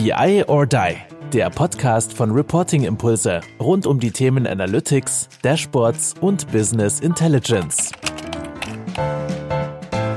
BI or Die, der Podcast von Reporting Impulse rund um die Themen Analytics, Dashboards und Business Intelligence.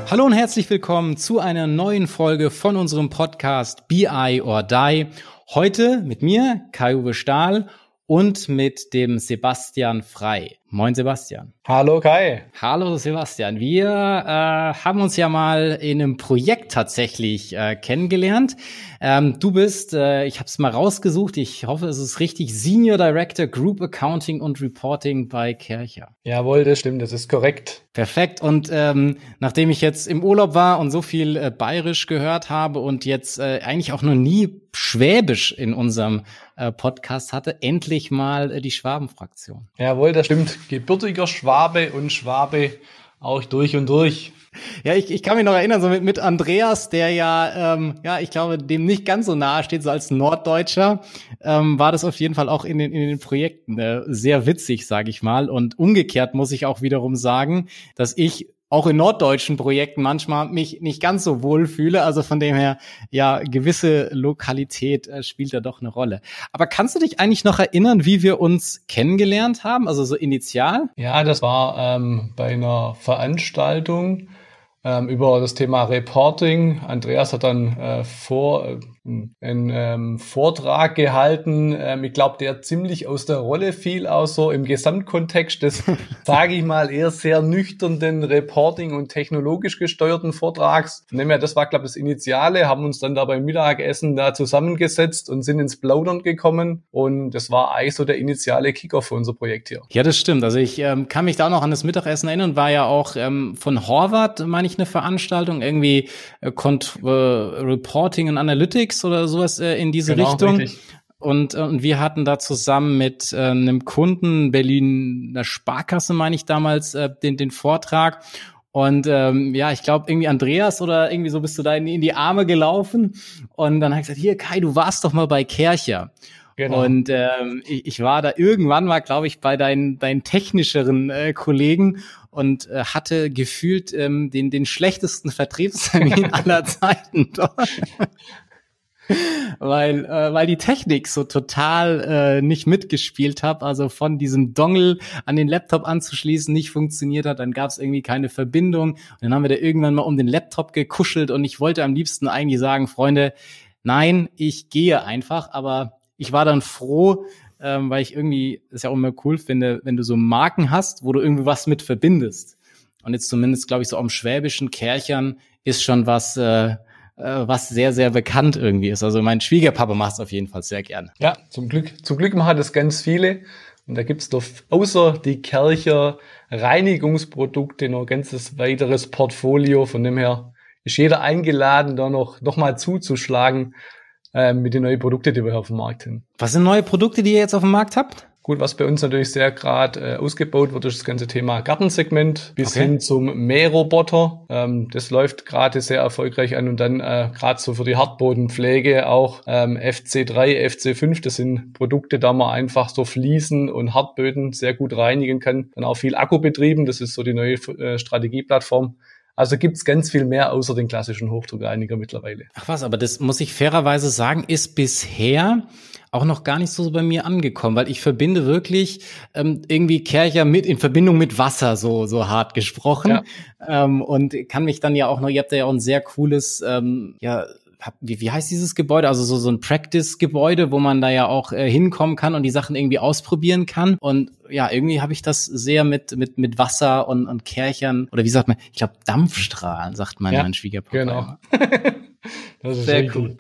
Hallo und herzlich willkommen zu einer neuen Folge von unserem Podcast BI or Die. Heute mit mir, Kai-Uwe Stahl und mit dem Sebastian Frei. Moin Sebastian. Hallo Kai. Hallo Sebastian. Wir äh, haben uns ja mal in einem Projekt tatsächlich äh, kennengelernt. Ähm, du bist, äh, ich habe es mal rausgesucht, ich hoffe, es ist richtig, Senior Director Group Accounting und Reporting bei Kercher. Jawohl, das stimmt, das ist korrekt. Perfekt. Und ähm, nachdem ich jetzt im Urlaub war und so viel äh, Bayerisch gehört habe und jetzt äh, eigentlich auch noch nie Schwäbisch in unserem äh, Podcast hatte, endlich mal äh, die Schwabenfraktion. Jawohl, das stimmt gebürtiger Schwabe und Schwabe auch durch und durch. Ja, ich, ich kann mich noch erinnern, so mit, mit Andreas, der ja, ähm, ja, ich glaube, dem nicht ganz so nahe steht, so als Norddeutscher, ähm, war das auf jeden Fall auch in den, in den Projekten äh, sehr witzig, sage ich mal. Und umgekehrt muss ich auch wiederum sagen, dass ich auch in norddeutschen Projekten manchmal mich nicht ganz so wohl fühle. Also von dem her, ja, gewisse Lokalität äh, spielt da doch eine Rolle. Aber kannst du dich eigentlich noch erinnern, wie wir uns kennengelernt haben? Also so initial? Ja, das war ähm, bei einer Veranstaltung ähm, über das Thema Reporting. Andreas hat dann äh, vor äh, einen ähm, Vortrag gehalten. Ähm, ich glaube, der ziemlich aus der Rolle fiel, auch so im Gesamtkontext des, sage ich mal, eher sehr nüchternen Reporting und technologisch gesteuerten Vortrags. Dem her, das war, glaube ich, das Initiale, haben uns dann da beim Mittagessen da zusammengesetzt und sind ins Plaudern gekommen. Und das war eigentlich so der initiale Kicker für unser Projekt hier. Ja, das stimmt. Also ich ähm, kann mich da noch an das Mittagessen erinnern, war ja auch ähm, von Horvath, meine ich, eine Veranstaltung, irgendwie äh, äh, Reporting und Analytics Netflix oder sowas äh, in diese genau, Richtung. Richtig. Und, äh, und wir hatten da zusammen mit äh, einem Kunden, Berliner Sparkasse, meine ich damals, äh, den, den Vortrag. Und ähm, ja, ich glaube, irgendwie Andreas oder irgendwie so bist du da in, in die Arme gelaufen. Und dann hat ich gesagt, hier Kai, du warst doch mal bei Kercher. Genau. Und ähm, ich, ich war da irgendwann mal, glaube ich, bei deinen, deinen technischeren äh, Kollegen und äh, hatte gefühlt ähm, den, den schlechtesten Vertriebstermin aller Zeiten dort weil, äh, weil die Technik so total äh, nicht mitgespielt hat. Also von diesem Dongle an den Laptop anzuschließen nicht funktioniert hat. Dann gab es irgendwie keine Verbindung. Und dann haben wir da irgendwann mal um den Laptop gekuschelt und ich wollte am liebsten eigentlich sagen, Freunde, nein, ich gehe einfach. Aber ich war dann froh, ähm, weil ich irgendwie es ja auch immer cool finde, wenn du so Marken hast, wo du irgendwie was mit verbindest. Und jetzt zumindest, glaube ich, so am schwäbischen Kerchern ist schon was, äh, was sehr, sehr bekannt irgendwie ist. Also mein Schwiegerpapa macht es auf jeden Fall sehr gerne. Ja, zum Glück, zum Glück machen das ganz viele. Und da gibt's doch außer die Kercher Reinigungsprodukte noch ein ganzes weiteres Portfolio. Von dem her ist jeder eingeladen, da noch, noch mal zuzuschlagen äh, mit den neuen Produkten, die wir auf dem Markt haben. Was sind neue Produkte, die ihr jetzt auf dem Markt habt? Gut, was bei uns natürlich sehr gerade äh, ausgebaut wird, ist das ganze Thema Gartensegment bis okay. hin zum Mähroboter. Ähm, das läuft gerade sehr erfolgreich an und dann äh, gerade so für die Hartbodenpflege auch ähm, FC3, FC5. Das sind Produkte, da man einfach so Fliesen und Hartböden sehr gut reinigen kann. Dann auch viel Akku betrieben. Das ist so die neue äh, Strategieplattform. Also gibt's ganz viel mehr außer den klassischen Hochdruckreiniger mittlerweile. Ach was, aber das muss ich fairerweise sagen, ist bisher auch noch gar nicht so bei mir angekommen, weil ich verbinde wirklich ähm, irgendwie Kercher mit in Verbindung mit Wasser so so hart gesprochen ja. ähm, und kann mich dann ja auch noch. Ihr habt ja auch ein sehr cooles ähm, ja wie, wie heißt dieses Gebäude? Also so, so ein Practice-Gebäude, wo man da ja auch äh, hinkommen kann und die Sachen irgendwie ausprobieren kann. Und ja, irgendwie habe ich das sehr mit, mit, mit Wasser und, und Kerchern oder wie sagt man, ich glaube Dampfstrahlen, sagt mein, ja, mein Schwiegerpapa. Genau. das ist sehr cool.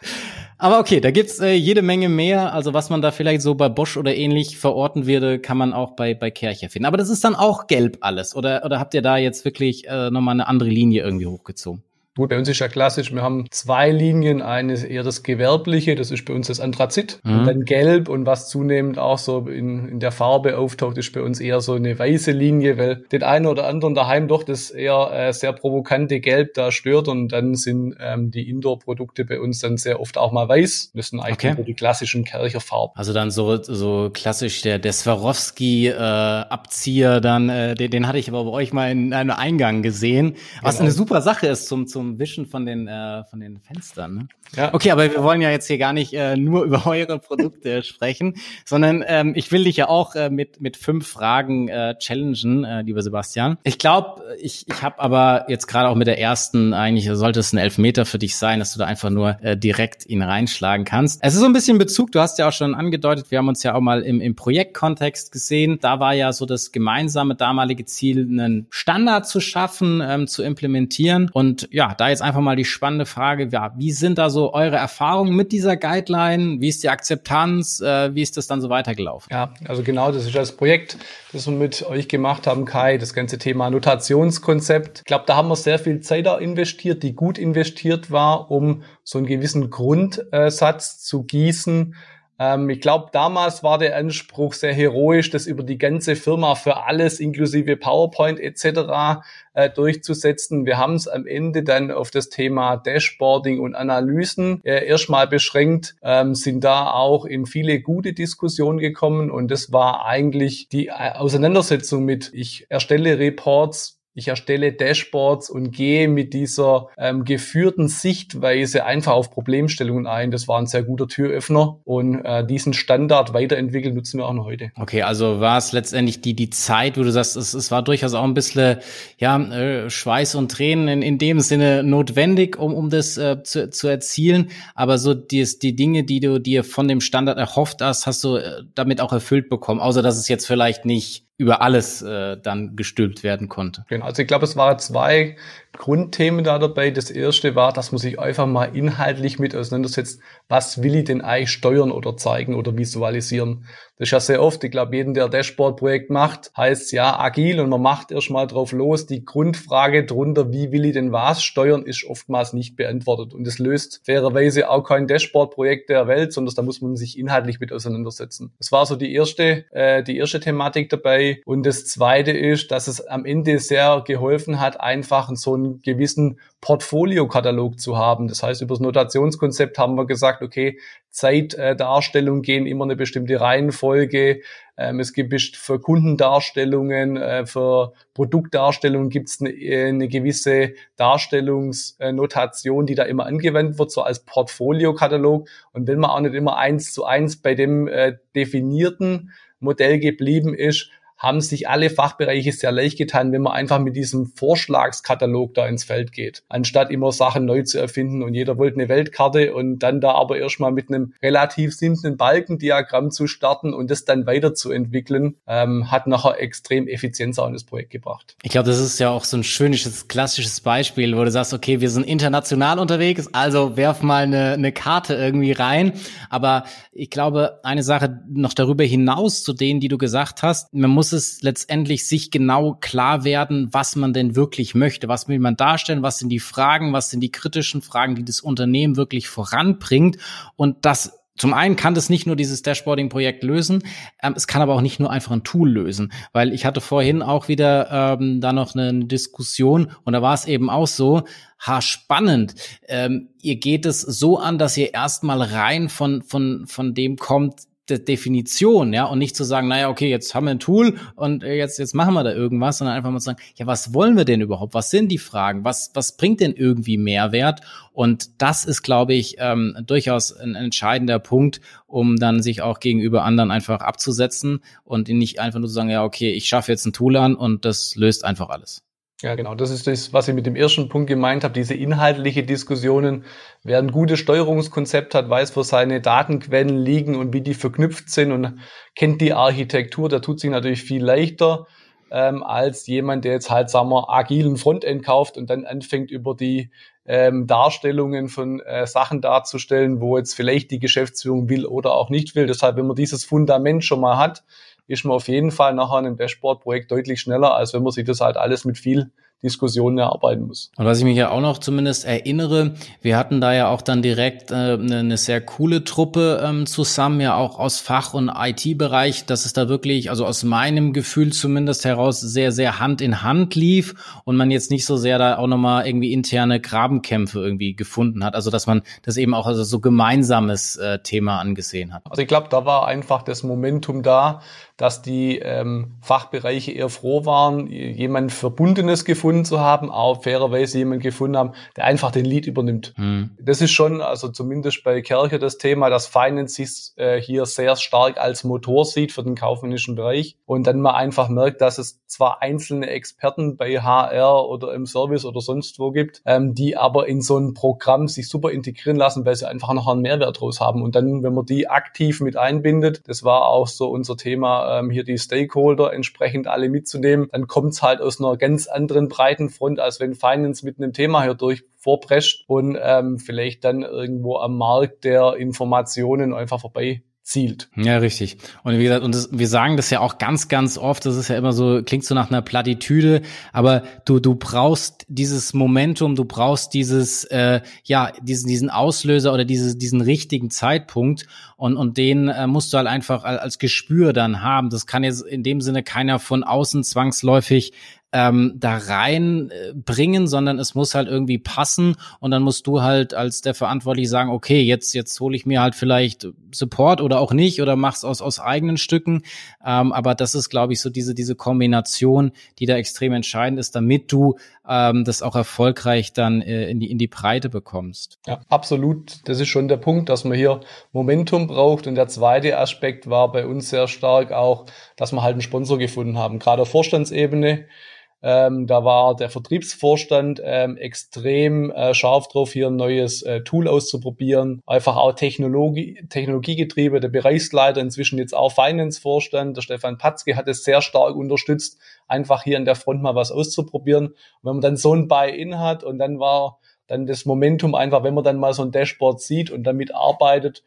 Aber okay, da gibt's äh, jede Menge mehr. Also was man da vielleicht so bei Bosch oder ähnlich verorten würde, kann man auch bei, bei Kercher finden. Aber das ist dann auch gelb alles. Oder, oder habt ihr da jetzt wirklich äh, nochmal eine andere Linie irgendwie hochgezogen? Gut, bei uns ist ja klassisch, wir haben zwei Linien. Eine ist eher das Gewerbliche, das ist bei uns das Anthrazit. Mhm. Und dann Gelb und was zunehmend auch so in, in der Farbe auftaucht, ist bei uns eher so eine weiße Linie, weil den einen oder anderen daheim doch das eher äh, sehr provokante Gelb da stört. Und dann sind ähm, die Indoor-Produkte bei uns dann sehr oft auch mal weiß. Das sind eigentlich okay. so die klassischen Kercherfarben. Also dann so, so klassisch der, der Swarovski-Abzieher, äh, dann, äh, den, den hatte ich aber bei euch mal in einem Eingang gesehen. Was genau. eine super Sache ist zum, zum zum Wischen von den, äh, von den Fenstern. Ne? Ja. Okay, aber wir wollen ja jetzt hier gar nicht äh, nur über eure Produkte sprechen, sondern ähm, ich will dich ja auch äh, mit, mit fünf Fragen äh, challengen, äh, lieber Sebastian. Ich glaube, ich, ich habe aber jetzt gerade auch mit der ersten, eigentlich sollte es ein Elfmeter für dich sein, dass du da einfach nur äh, direkt ihn reinschlagen kannst. Es ist so ein bisschen Bezug, du hast ja auch schon angedeutet, wir haben uns ja auch mal im, im Projektkontext gesehen. Da war ja so das gemeinsame damalige Ziel, einen Standard zu schaffen, ähm, zu implementieren. Und ja, da jetzt einfach mal die spannende Frage, ja, wie sind da so eure Erfahrungen mit dieser Guideline? Wie ist die Akzeptanz? Äh, wie ist das dann so weitergelaufen? Ja, also genau, das ist das Projekt, das wir mit euch gemacht haben, Kai, das ganze Thema Notationskonzept. Ich glaube, da haben wir sehr viel Zeit da investiert, die gut investiert war, um so einen gewissen Grundsatz zu gießen, ähm, ich glaube, damals war der Anspruch sehr heroisch, das über die ganze Firma für alles inklusive PowerPoint etc. Äh, durchzusetzen. Wir haben es am Ende dann auf das Thema Dashboarding und Analysen äh, erstmal beschränkt, ähm, sind da auch in viele gute Diskussionen gekommen und das war eigentlich die äh, Auseinandersetzung mit, ich erstelle Reports ich erstelle Dashboards und gehe mit dieser ähm, geführten Sichtweise einfach auf Problemstellungen ein. Das war ein sehr guter Türöffner und äh, diesen Standard weiterentwickelt nutzen wir auch noch heute. Okay, also war es letztendlich die die Zeit, wo du sagst, es, es war durchaus auch ein bisschen ja äh, Schweiß und Tränen in, in dem Sinne notwendig, um um das äh, zu, zu erzielen. Aber so die, die Dinge, die du dir von dem Standard erhofft hast, hast du äh, damit auch erfüllt bekommen. Außer dass es jetzt vielleicht nicht über alles äh, dann gestülpt werden konnte. Genau, also ich glaube, es waren zwei Grundthemen da dabei. Das erste war, dass man sich einfach mal inhaltlich mit auseinandersetzt, was will ich denn eigentlich steuern oder zeigen oder visualisieren. Das ist ja sehr oft, ich glaube, jeden, der Dashboard-Projekt macht, heißt ja agil und man macht erstmal drauf los. Die Grundfrage drunter, wie will ich denn was steuern, ist oftmals nicht beantwortet. Und es löst fairerweise auch kein Dashboard-Projekt der Welt, sondern da muss man sich inhaltlich mit auseinandersetzen. Das war so die erste, äh, die erste Thematik dabei. Und das zweite ist, dass es am Ende sehr geholfen hat, einfach so einen gewissen Portfoliokatalog zu haben. Das heißt, über das Notationskonzept haben wir gesagt, okay, Zeitdarstellung gehen immer eine bestimmte Reihenfolge. Ähm, es gibt für Kundendarstellungen, äh, für Produktdarstellungen gibt es eine, eine gewisse Darstellungsnotation, die da immer angewendet wird, so als Portfoliokatalog. Und wenn man auch nicht immer eins zu eins bei dem äh, definierten Modell geblieben ist, haben sich alle Fachbereiche sehr leicht getan, wenn man einfach mit diesem Vorschlagskatalog da ins Feld geht, anstatt immer Sachen neu zu erfinden und jeder wollte eine Weltkarte und dann da aber erstmal mit einem relativ simplen Balkendiagramm zu starten und das dann weiterzuentwickeln, ähm, hat nachher extrem Effizienz in das Projekt gebracht. Ich glaube, das ist ja auch so ein schönes, klassisches Beispiel, wo du sagst, okay, wir sind international unterwegs, also werf mal eine, eine Karte irgendwie rein. Aber ich glaube, eine Sache noch darüber hinaus zu denen, die du gesagt hast, man muss es letztendlich sich genau klar werden, was man denn wirklich möchte. Was will man darstellen? Was sind die Fragen? Was sind die kritischen Fragen, die das Unternehmen wirklich voranbringt? Und das zum einen kann das nicht nur dieses Dashboarding-Projekt lösen, ähm, es kann aber auch nicht nur einfach ein Tool lösen, weil ich hatte vorhin auch wieder ähm, da noch eine Diskussion und da war es eben auch so, ha spannend. Ähm, ihr geht es so an, dass ihr erstmal rein von von von dem kommt, De Definition, ja, und nicht zu sagen, naja, okay, jetzt haben wir ein Tool und äh, jetzt, jetzt machen wir da irgendwas, sondern einfach mal zu sagen, ja, was wollen wir denn überhaupt? Was sind die Fragen? Was, was bringt denn irgendwie Mehrwert? Und das ist, glaube ich, ähm, durchaus ein entscheidender Punkt, um dann sich auch gegenüber anderen einfach abzusetzen und nicht einfach nur zu sagen, ja, okay, ich schaffe jetzt ein Tool an und das löst einfach alles. Ja, genau. Das ist das, was ich mit dem ersten Punkt gemeint habe. Diese inhaltliche Diskussionen. Wer ein gutes Steuerungskonzept hat, weiß, wo seine Datenquellen liegen und wie die verknüpft sind und kennt die Architektur, der tut sich natürlich viel leichter ähm, als jemand, der jetzt halt, sagen wir, agilen Frontend kauft und dann anfängt über die ähm, Darstellungen von äh, Sachen darzustellen, wo jetzt vielleicht die Geschäftsführung will oder auch nicht will. Deshalb, wenn man dieses Fundament schon mal hat, ist man auf jeden Fall nachher in einem Dashboard-Projekt deutlich schneller, als wenn man sich das halt alles mit viel Diskussionen erarbeiten muss. Und was ich mich ja auch noch zumindest erinnere, wir hatten da ja auch dann direkt äh, eine, eine sehr coole Truppe ähm, zusammen, ja auch aus Fach- und IT-Bereich, dass es da wirklich, also aus meinem Gefühl zumindest heraus, sehr, sehr Hand in Hand lief und man jetzt nicht so sehr da auch nochmal irgendwie interne Grabenkämpfe irgendwie gefunden hat. Also dass man das eben auch als so gemeinsames äh, Thema angesehen hat. Also ich glaube, da war einfach das Momentum da, dass die ähm, Fachbereiche eher froh waren, jemand Verbundenes gefunden zu haben, auch fairerweise jemand gefunden haben, der einfach den Lead übernimmt. Mhm. Das ist schon, also zumindest bei Kercher das Thema, dass Finance sich äh, hier sehr stark als Motor sieht für den kaufmännischen Bereich und dann mal einfach merkt, dass es zwar einzelne Experten bei HR oder im Service oder sonst wo gibt, ähm, die aber in so ein Programm sich super integrieren lassen, weil sie einfach noch einen Mehrwert draus haben. Und dann, wenn man die aktiv mit einbindet, das war auch so unser Thema, ähm, hier die Stakeholder entsprechend alle mitzunehmen, dann kommt es halt aus einer ganz anderen breiten Front, als wenn Finance mit einem Thema hier durch vorprescht und ähm, vielleicht dann irgendwo am Markt der Informationen einfach vorbei zielt. Ja, richtig. Und wie gesagt, und das, wir sagen das ja auch ganz, ganz oft, das ist ja immer so, klingt so nach einer Plattitüde, aber du, du brauchst dieses Momentum, du brauchst dieses, äh, ja, diesen, diesen Auslöser oder diese, diesen richtigen Zeitpunkt und, und den äh, musst du halt einfach als Gespür dann haben. Das kann jetzt in dem Sinne keiner von außen zwangsläufig ähm, da reinbringen, äh, sondern es muss halt irgendwie passen. Und dann musst du halt als der Verantwortliche sagen, okay, jetzt jetzt hole ich mir halt vielleicht Support oder auch nicht oder mach's aus aus eigenen Stücken, ähm, aber das ist glaube ich so diese diese Kombination, die da extrem entscheidend ist, damit du ähm, das auch erfolgreich dann äh, in die in die Breite bekommst. Ja, absolut. Das ist schon der Punkt, dass man hier Momentum braucht. Und der zweite Aspekt war bei uns sehr stark auch, dass wir halt einen Sponsor gefunden haben, gerade auf Vorstandsebene ähm, da war der Vertriebsvorstand ähm, extrem äh, scharf drauf, hier ein neues äh, Tool auszuprobieren. Einfach auch Technologie, Technologiegetriebe. Der Bereichsleiter, inzwischen jetzt auch Finance-Vorstand, der Stefan Patzke, hat es sehr stark unterstützt, einfach hier an der Front mal was auszuprobieren. Und wenn man dann so ein Buy-in hat und dann war dann das Momentum einfach, wenn man dann mal so ein Dashboard sieht und damit arbeitet,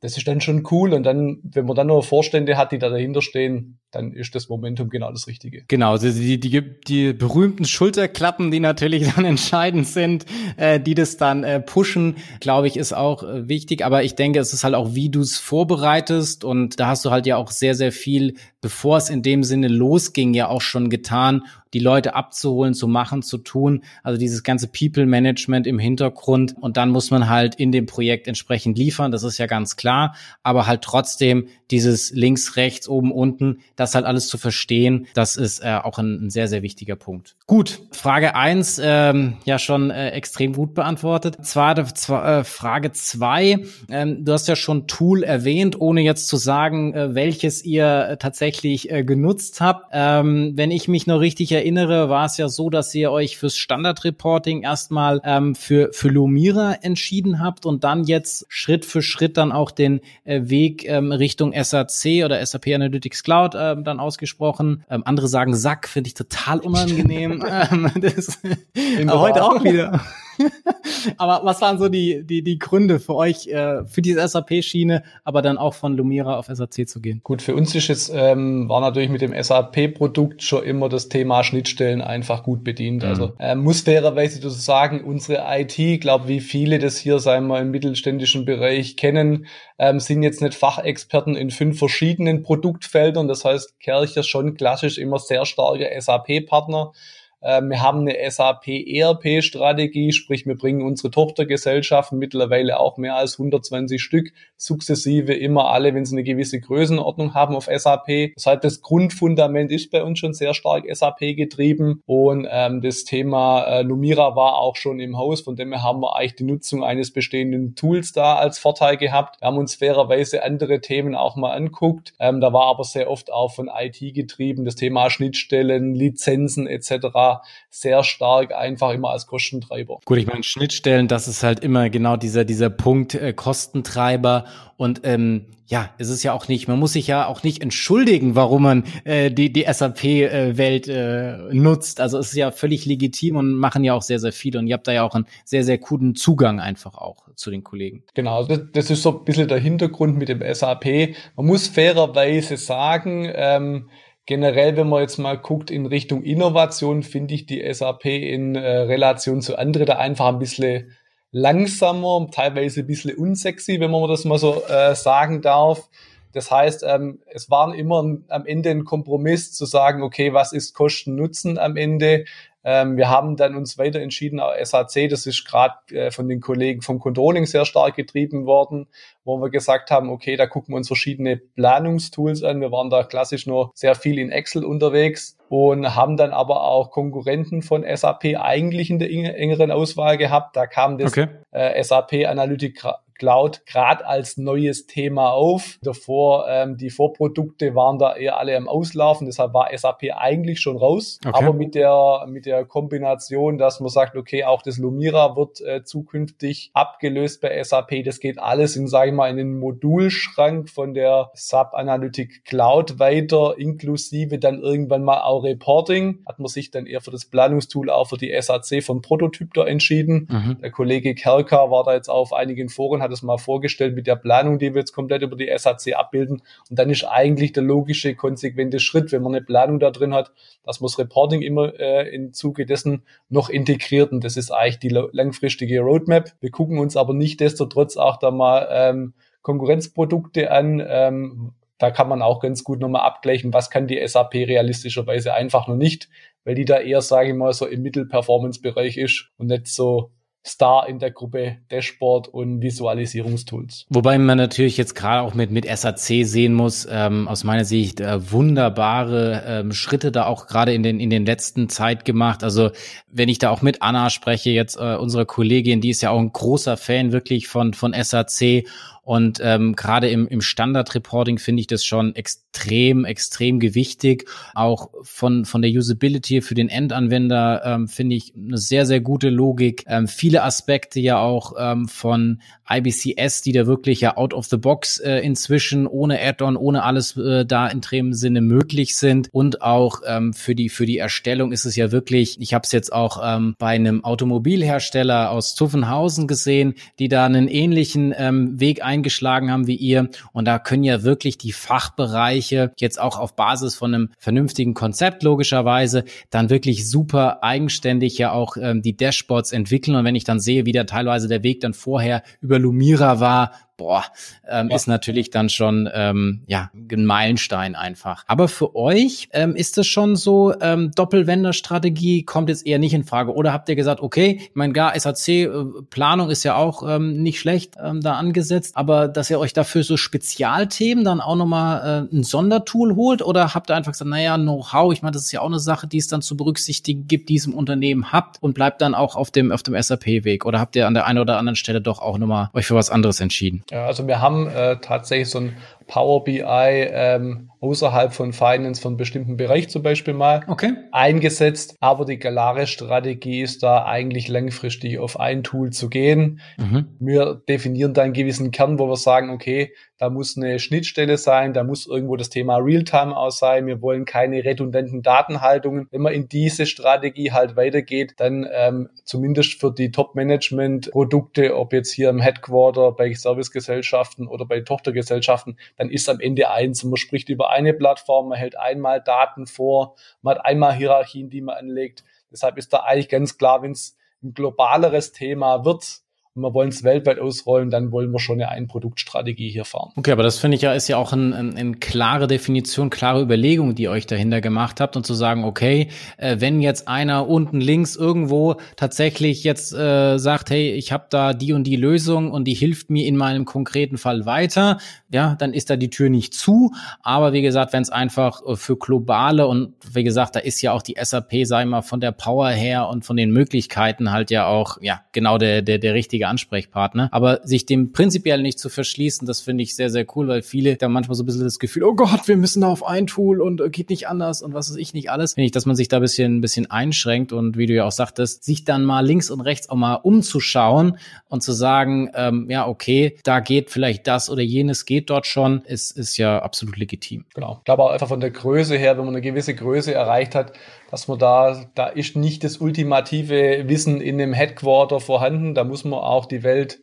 das ist dann schon cool. Und dann, wenn man dann nur Vorstände hat, die da dahinter stehen, dann ist das Momentum genau das Richtige. Genau, also die, die, die berühmten Schulterklappen, die natürlich dann entscheidend sind, äh, die das dann äh, pushen, glaube ich, ist auch äh, wichtig. Aber ich denke, es ist halt auch, wie du es vorbereitest. Und da hast du halt ja auch sehr, sehr viel, bevor es in dem Sinne losging, ja auch schon getan, die Leute abzuholen, zu machen, zu tun. Also dieses ganze People-Management im Hintergrund. Und dann muss man halt in dem Projekt entsprechend liefern. Das ist ja ganz klar. Aber halt trotzdem dieses links, rechts, oben, unten, das halt alles zu verstehen, das ist äh, auch ein, ein, sehr, sehr wichtiger Punkt. Gut, Frage eins ähm, ja schon äh, extrem gut beantwortet. Zwar äh, Frage zwei ähm, du hast ja schon Tool erwähnt, ohne jetzt zu sagen, äh, welches ihr tatsächlich äh, genutzt habt. Ähm, wenn ich mich noch richtig erinnere, war es ja so, dass ihr euch fürs Standardreporting erstmal ähm, für, für Lumira entschieden habt und dann jetzt Schritt für Schritt dann auch den äh, Weg ähm, Richtung SAC oder SAP Analytics Cloud ähm, dann ausgesprochen. Ähm, andere sagen Sack, finde ich total unangenehm. ähm, das, heute auch wieder. aber was waren so die, die, die Gründe für euch, äh, für diese SAP-Schiene, aber dann auch von Lumira auf SAC zu gehen? Gut, für uns ist es, ähm, war natürlich mit dem SAP-Produkt schon immer das Thema Schnittstellen einfach gut bedient. Mhm. Also äh, muss fairerweise zu sagen, unsere IT, glaube wie viele das hier, sagen wir, im mittelständischen Bereich kennen, ähm, sind jetzt nicht Fachexperten in fünf verschiedenen Produktfeldern. Das heißt, Kercher schon klassisch immer sehr starke SAP-Partner. Ähm, wir haben eine SAP ERP Strategie, sprich wir bringen unsere Tochtergesellschaften mittlerweile auch mehr als 120 Stück sukzessive immer alle, wenn sie eine gewisse Größenordnung haben auf SAP. Das heißt, das Grundfundament ist bei uns schon sehr stark SAP getrieben und ähm, das Thema äh, Lumira war auch schon im Haus, von dem her haben wir eigentlich die Nutzung eines bestehenden Tools da als Vorteil gehabt. Wir haben uns fairerweise andere Themen auch mal anguckt. Ähm, da war aber sehr oft auch von IT getrieben, das Thema Schnittstellen, Lizenzen etc sehr stark einfach immer als Kostentreiber. Gut, ich meine, Schnittstellen, das ist halt immer genau dieser, dieser Punkt äh, Kostentreiber und ähm, ja, es ist ja auch nicht, man muss sich ja auch nicht entschuldigen, warum man äh, die, die SAP-Welt äh, nutzt. Also es ist ja völlig legitim und machen ja auch sehr, sehr viele. Und ihr habt da ja auch einen sehr, sehr guten Zugang einfach auch zu den Kollegen. Genau, das, das ist so ein bisschen der Hintergrund mit dem SAP. Man muss fairerweise sagen, ähm, Generell, wenn man jetzt mal guckt in Richtung Innovation, finde ich die SAP in äh, Relation zu anderen da einfach ein bisschen langsamer, teilweise ein bisschen unsexy, wenn man das mal so äh, sagen darf. Das heißt, ähm, es war immer am Ende ein Kompromiss zu sagen, okay, was ist Kosten-Nutzen am Ende? Ähm, wir haben dann uns weiter entschieden, SAC, das ist gerade äh, von den Kollegen vom Controlling sehr stark getrieben worden, wo wir gesagt haben, okay, da gucken wir uns verschiedene Planungstools an. Wir waren da klassisch nur sehr viel in Excel unterwegs und haben dann aber auch Konkurrenten von SAP eigentlich in der engeren Auswahl gehabt. Da kam das okay. äh, SAP Analytic Cloud gerade als neues Thema auf. Davor, ähm, die Vorprodukte waren da eher alle am Auslaufen, deshalb war SAP eigentlich schon raus. Okay. Aber mit der, mit der Kombination, dass man sagt, okay, auch das Lumira wird äh, zukünftig abgelöst bei SAP, das geht alles in, sage ich mal, in den Modulschrank von der SAP Analytic Cloud weiter, inklusive dann irgendwann mal auch Reporting. Hat man sich dann eher für das Planungstool, auch für die SAC von Prototyp da entschieden. Mhm. Der Kollege Kerker war da jetzt auf einigen Foren, hat es mal vorgestellt mit der Planung, die wir jetzt komplett über die SAC abbilden. Und dann ist eigentlich der logische, konsequente Schritt, wenn man eine Planung da drin hat, dass man das Reporting immer äh, im Zuge dessen noch integriert. Und das ist eigentlich die langfristige Roadmap. Wir gucken uns aber nicht desto trotz auch da mal ähm, Konkurrenzprodukte an. Ähm, da kann man auch ganz gut nochmal abgleichen, was kann die SAP realistischerweise einfach noch nicht, weil die da eher, sage ich mal, so im Mittelperformance-Bereich ist und nicht so Star in der Gruppe Dashboard und Visualisierungstools. Wobei man natürlich jetzt gerade auch mit, mit SAC sehen muss, ähm, aus meiner Sicht äh, wunderbare ähm, Schritte da auch gerade in den, in den letzten Zeit gemacht. Also wenn ich da auch mit Anna spreche, jetzt äh, unsere Kollegin, die ist ja auch ein großer Fan wirklich von, von SAC und ähm, gerade im, im Standard-Reporting finde ich das schon extrem, extrem gewichtig. Auch von, von der Usability für den Endanwender ähm, finde ich eine sehr, sehr gute Logik. Ähm, viele Aspekte ja auch ähm, von IBCS, die da wirklich ja out of the box äh, inzwischen ohne Add-on, ohne alles äh, da in dem Sinne möglich sind. Und auch ähm, für die für die Erstellung ist es ja wirklich, ich habe es jetzt auch ähm, bei einem Automobilhersteller aus Zuffenhausen gesehen, die da einen ähnlichen ähm, Weg ein eingeschlagen haben wie ihr. Und da können ja wirklich die Fachbereiche jetzt auch auf Basis von einem vernünftigen Konzept logischerweise dann wirklich super eigenständig ja auch ähm, die Dashboards entwickeln. Und wenn ich dann sehe, wie da teilweise der Weg dann vorher über Lumira war, boah, ähm, ja. ist natürlich dann schon ähm, ja ein Meilenstein einfach. Aber für euch ähm, ist das schon so ähm, Doppelwender-Strategie kommt jetzt eher nicht in Frage. Oder habt ihr gesagt, okay, ich meine, gar SAC-Planung äh, ist ja auch ähm, nicht schlecht ähm, da angesetzt, aber dass ihr euch dafür so Spezialthemen dann auch nochmal äh, ein Sondertool holt oder habt ihr einfach gesagt, naja, Know-how, ich meine, das ist ja auch eine Sache, die es dann zu berücksichtigen gibt, die es im Unternehmen habt und bleibt dann auch auf dem auf dem SAP-Weg? Oder habt ihr an der einen oder anderen Stelle doch auch nochmal euch für was anderes entschieden? Ja, also wir haben äh, tatsächlich so ein Power BI ähm, außerhalb von Finance von bestimmten Bereich zum Beispiel mal okay. eingesetzt. Aber die Galare-Strategie ist da eigentlich langfristig auf ein Tool zu gehen. Mhm. Wir definieren da einen gewissen Kern, wo wir sagen, okay, da muss eine Schnittstelle sein, da muss irgendwo das Thema Realtime aus sein. Wir wollen keine redundanten Datenhaltungen. Wenn man in diese Strategie halt weitergeht, dann ähm, zumindest für die Top-Management-Produkte, ob jetzt hier im Headquarter, bei Servicegesellschaften oder bei Tochtergesellschaften, dann ist am Ende eins. Man spricht über eine Plattform, man hält einmal Daten vor, man hat einmal Hierarchien, die man anlegt. Deshalb ist da eigentlich ganz klar, wenn es ein globaleres Thema wird, und wir wollen es weltweit ausrollen, dann wollen wir schon eine Ein-Produkt-Strategie hier fahren. Okay, aber das finde ich ja ist ja auch eine ein, ein klare Definition, klare Überlegung, die ihr euch dahinter gemacht habt und zu sagen, okay, äh, wenn jetzt einer unten links irgendwo tatsächlich jetzt äh, sagt, hey, ich habe da die und die Lösung und die hilft mir in meinem konkreten Fall weiter, ja, dann ist da die Tür nicht zu. Aber wie gesagt, wenn es einfach äh, für globale und wie gesagt, da ist ja auch die SAP, sei mal, von der Power her und von den Möglichkeiten halt ja auch, ja, genau der, der, der richtige Ansprechpartner. Aber sich dem prinzipiell nicht zu verschließen, das finde ich sehr, sehr cool, weil viele da manchmal so ein bisschen das Gefühl, oh Gott, wir müssen da auf ein Tool und äh, geht nicht anders und was weiß ich nicht alles. Finde ich, dass man sich da ein bisschen, ein bisschen einschränkt und wie du ja auch sagtest, sich dann mal links und rechts auch mal umzuschauen und zu sagen, ähm, ja, okay, da geht vielleicht das oder jenes geht dort schon, ist, ist ja absolut legitim. Genau. Ich glaube auch einfach von der Größe her, wenn man eine gewisse Größe erreicht hat, dass man da, da ist nicht das ultimative Wissen in dem Headquarter vorhanden. Da muss man auch die Welt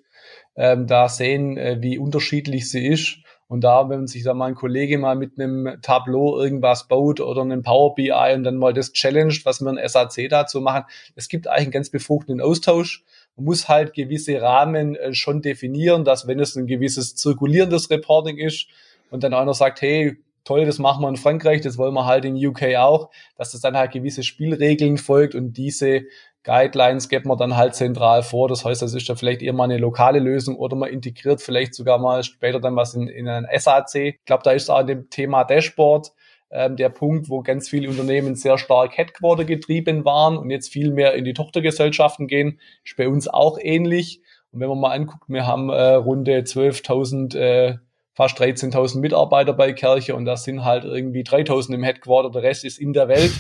ähm, da sehen, äh, wie unterschiedlich sie ist. Und da, wenn sich da mal ein Kollege mal mit einem Tableau irgendwas baut oder einem Power BI und dann mal das challenged, was wir ein SAC dazu machen, es gibt eigentlich einen ganz befruchtenden Austausch. Man muss halt gewisse Rahmen äh, schon definieren, dass wenn es ein gewisses zirkulierendes Reporting ist und dann einer sagt, hey, toll, das machen wir in Frankreich, das wollen wir halt in UK auch, dass das dann halt gewisse Spielregeln folgt und diese Guidelines geben wir dann halt zentral vor. Das heißt, das ist dann vielleicht eher mal eine lokale Lösung oder man integriert vielleicht sogar mal später dann was in, in ein SAC. Ich glaube, da ist auch dem Thema Dashboard ähm, der Punkt, wo ganz viele Unternehmen sehr stark Headquarter getrieben waren und jetzt viel mehr in die Tochtergesellschaften gehen, ist bei uns auch ähnlich. Und wenn man mal anguckt, wir haben äh, runde 12.000 äh, fast 13.000 Mitarbeiter bei Kirche und das sind halt irgendwie 3.000 im Headquarter, der Rest ist in der Welt.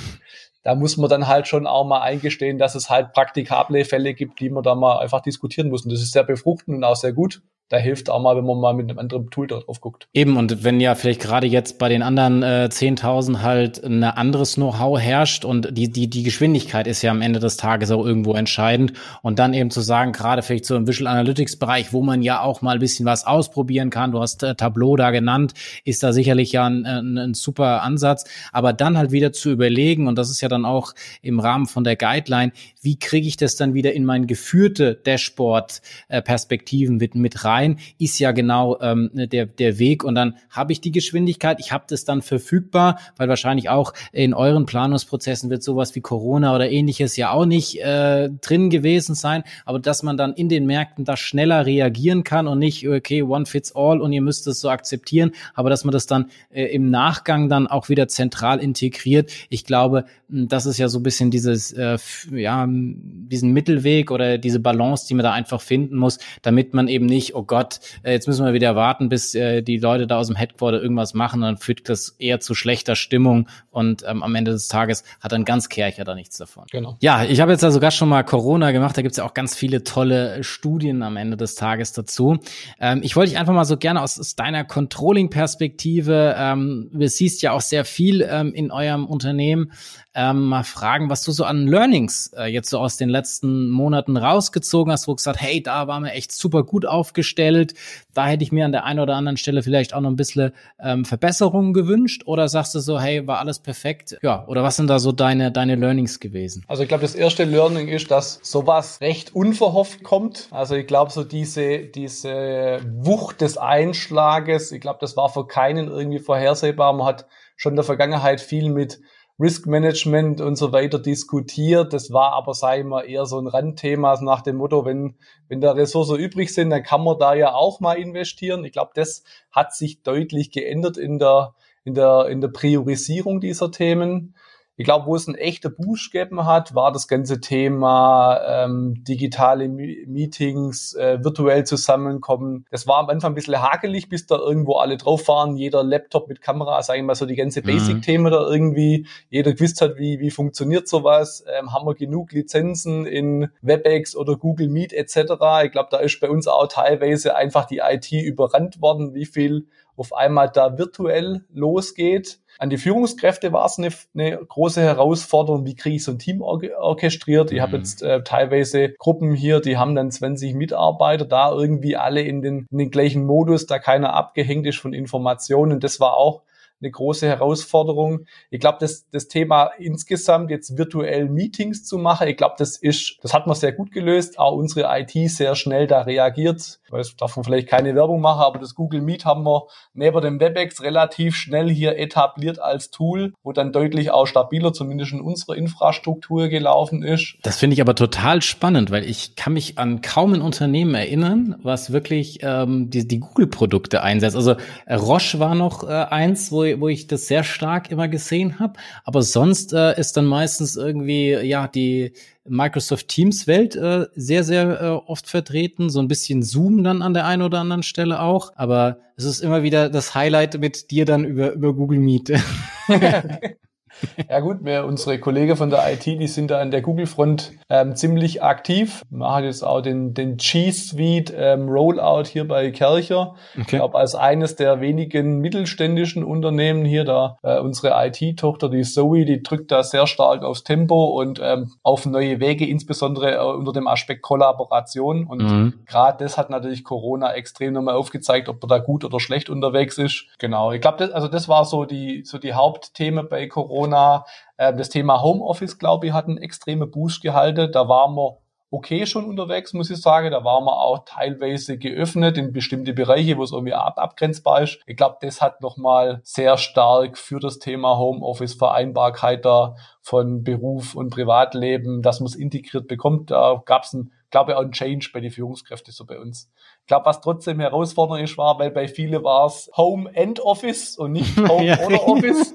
Da muss man dann halt schon auch mal eingestehen, dass es halt praktikable Fälle gibt, die man da mal einfach diskutieren muss. Und das ist sehr befruchtend und auch sehr gut da hilft auch mal, wenn man mal mit einem anderen Tool drauf guckt. Eben, und wenn ja vielleicht gerade jetzt bei den anderen äh, 10.000 halt ein anderes Know-how herrscht und die, die, die Geschwindigkeit ist ja am Ende des Tages auch irgendwo entscheidend. Und dann eben zu sagen, gerade vielleicht so im Visual Analytics Bereich, wo man ja auch mal ein bisschen was ausprobieren kann, du hast äh, Tableau da genannt, ist da sicherlich ja ein, ein, ein super Ansatz, aber dann halt wieder zu überlegen und das ist ja dann auch im Rahmen von der Guideline, wie kriege ich das dann wieder in mein geführte Dashboard-Perspektiven äh, mit, mit rein rein, ist ja genau ähm, der, der Weg. Und dann habe ich die Geschwindigkeit, ich habe das dann verfügbar, weil wahrscheinlich auch in euren Planungsprozessen wird sowas wie Corona oder ähnliches ja auch nicht äh, drin gewesen sein, aber dass man dann in den Märkten da schneller reagieren kann und nicht, okay, one fits all und ihr müsst es so akzeptieren, aber dass man das dann äh, im Nachgang dann auch wieder zentral integriert. Ich glaube, das ist ja so ein bisschen dieses, äh, ja, diesen Mittelweg oder diese Balance, die man da einfach finden muss, damit man eben nicht, oh Gott, äh, jetzt müssen wir wieder warten, bis äh, die Leute da aus dem Headquarter irgendwas machen, dann führt das eher zu schlechter Stimmung und ähm, am Ende des Tages hat dann ganz Kercher da nichts davon. Genau. Ja, ich habe jetzt ja sogar schon mal Corona gemacht, da gibt's ja auch ganz viele tolle Studien am Ende des Tages dazu. Ähm, ich wollte dich einfach mal so gerne aus, aus deiner Controlling-Perspektive, ähm, du siehst ja auch sehr viel ähm, in eurem Unternehmen, ähm, mal fragen, was du so an Learnings äh, jetzt so aus den letzten Monaten rausgezogen hast, wo du gesagt, hey, da waren wir echt super gut aufgestellt, da hätte ich mir an der einen oder anderen Stelle vielleicht auch noch ein bisschen ähm, Verbesserungen gewünscht oder sagst du so, hey, war alles perfekt? Ja, oder was sind da so deine, deine Learnings gewesen? Also ich glaube, das erste Learning ist, dass sowas recht unverhofft kommt. Also ich glaube, so diese, diese Wucht des Einschlages, ich glaube, das war für keinen irgendwie vorhersehbar. Man hat schon in der Vergangenheit viel mit Risk Management und so weiter diskutiert. Das war aber, ich mal, eher so ein Randthema nach dem Motto, wenn, wenn da Ressourcen übrig sind, dann kann man da ja auch mal investieren. Ich glaube, das hat sich deutlich geändert in der, in der, in der Priorisierung dieser Themen. Ich glaube, wo es ein echter Boost gegeben hat, war das ganze Thema ähm, digitale Meetings, äh, virtuell zusammenkommen. Das war am Anfang ein bisschen hakelig, bis da irgendwo alle drauf waren. Jeder Laptop mit Kamera, sage ich mal so die ganze mhm. Basic-Themen da irgendwie. Jeder gewusst hat, wie, wie funktioniert sowas. Ähm, haben wir genug Lizenzen in WebEx oder Google Meet etc. Ich glaube, da ist bei uns auch teilweise einfach die IT überrannt worden, wie viel auf einmal da virtuell losgeht. An die Führungskräfte war es eine, eine große Herausforderung, wie kriege ich so ein Team orchestriert. Ich mhm. habe jetzt äh, teilweise Gruppen hier, die haben dann 20 Mitarbeiter, da irgendwie alle in den, in den gleichen Modus, da keiner abgehängt ist von Informationen. Das war auch eine große Herausforderung. Ich glaube, das, das Thema insgesamt jetzt virtuell Meetings zu machen, ich glaube, das ist, das hat man sehr gut gelöst. Auch unsere IT sehr schnell da reagiert. Ich weiß, darf man vielleicht keine Werbung machen, aber das Google Meet haben wir neben dem WebEx relativ schnell hier etabliert als Tool, wo dann deutlich auch stabiler, zumindest in unserer Infrastruktur gelaufen ist. Das finde ich aber total spannend, weil ich kann mich an kaum ein Unternehmen erinnern, was wirklich ähm, die, die Google-Produkte einsetzt. Also äh, Roche war noch äh, eins, wo wo, ich das sehr stark immer gesehen habe. Aber sonst äh, ist dann meistens irgendwie, ja, die Microsoft Teams Welt äh, sehr, sehr äh, oft vertreten. So ein bisschen Zoom dann an der einen oder anderen Stelle auch. Aber es ist immer wieder das Highlight mit dir dann über, über Google Meet. Ja gut, wir, unsere Kollegen von der IT, die sind da an der Google-Front ähm, ziemlich aktiv. Machen jetzt auch den, den G Suite ähm, Rollout hier bei Kercher. Okay. Ich glaube, als eines der wenigen mittelständischen Unternehmen hier, da äh, unsere IT-Tochter, die Zoe, die drückt da sehr stark aufs Tempo und ähm, auf neue Wege, insbesondere äh, unter dem Aspekt Kollaboration. Und mhm. gerade das hat natürlich Corona extrem nochmal aufgezeigt, ob man da gut oder schlecht unterwegs ist. Genau, ich glaube, das, also das war so die, so die Hauptthemen bei Corona. Corona. Äh, das Thema Homeoffice, glaube ich, hat einen extremen Boost gehalten. Da waren wir okay schon unterwegs, muss ich sagen. Da waren wir auch teilweise geöffnet in bestimmte Bereiche, wo es irgendwie ab abgrenzbar ist. Ich glaube, das hat nochmal sehr stark für das Thema Homeoffice Vereinbarkeit da von Beruf und Privatleben, dass man es integriert bekommt. Da gab es glaube ich, auch ein Change bei den Führungskräften so bei uns. Ich glaube, was trotzdem herausfordernd ist, war, weil bei vielen war es Home and Office und nicht Home ja. oder Office.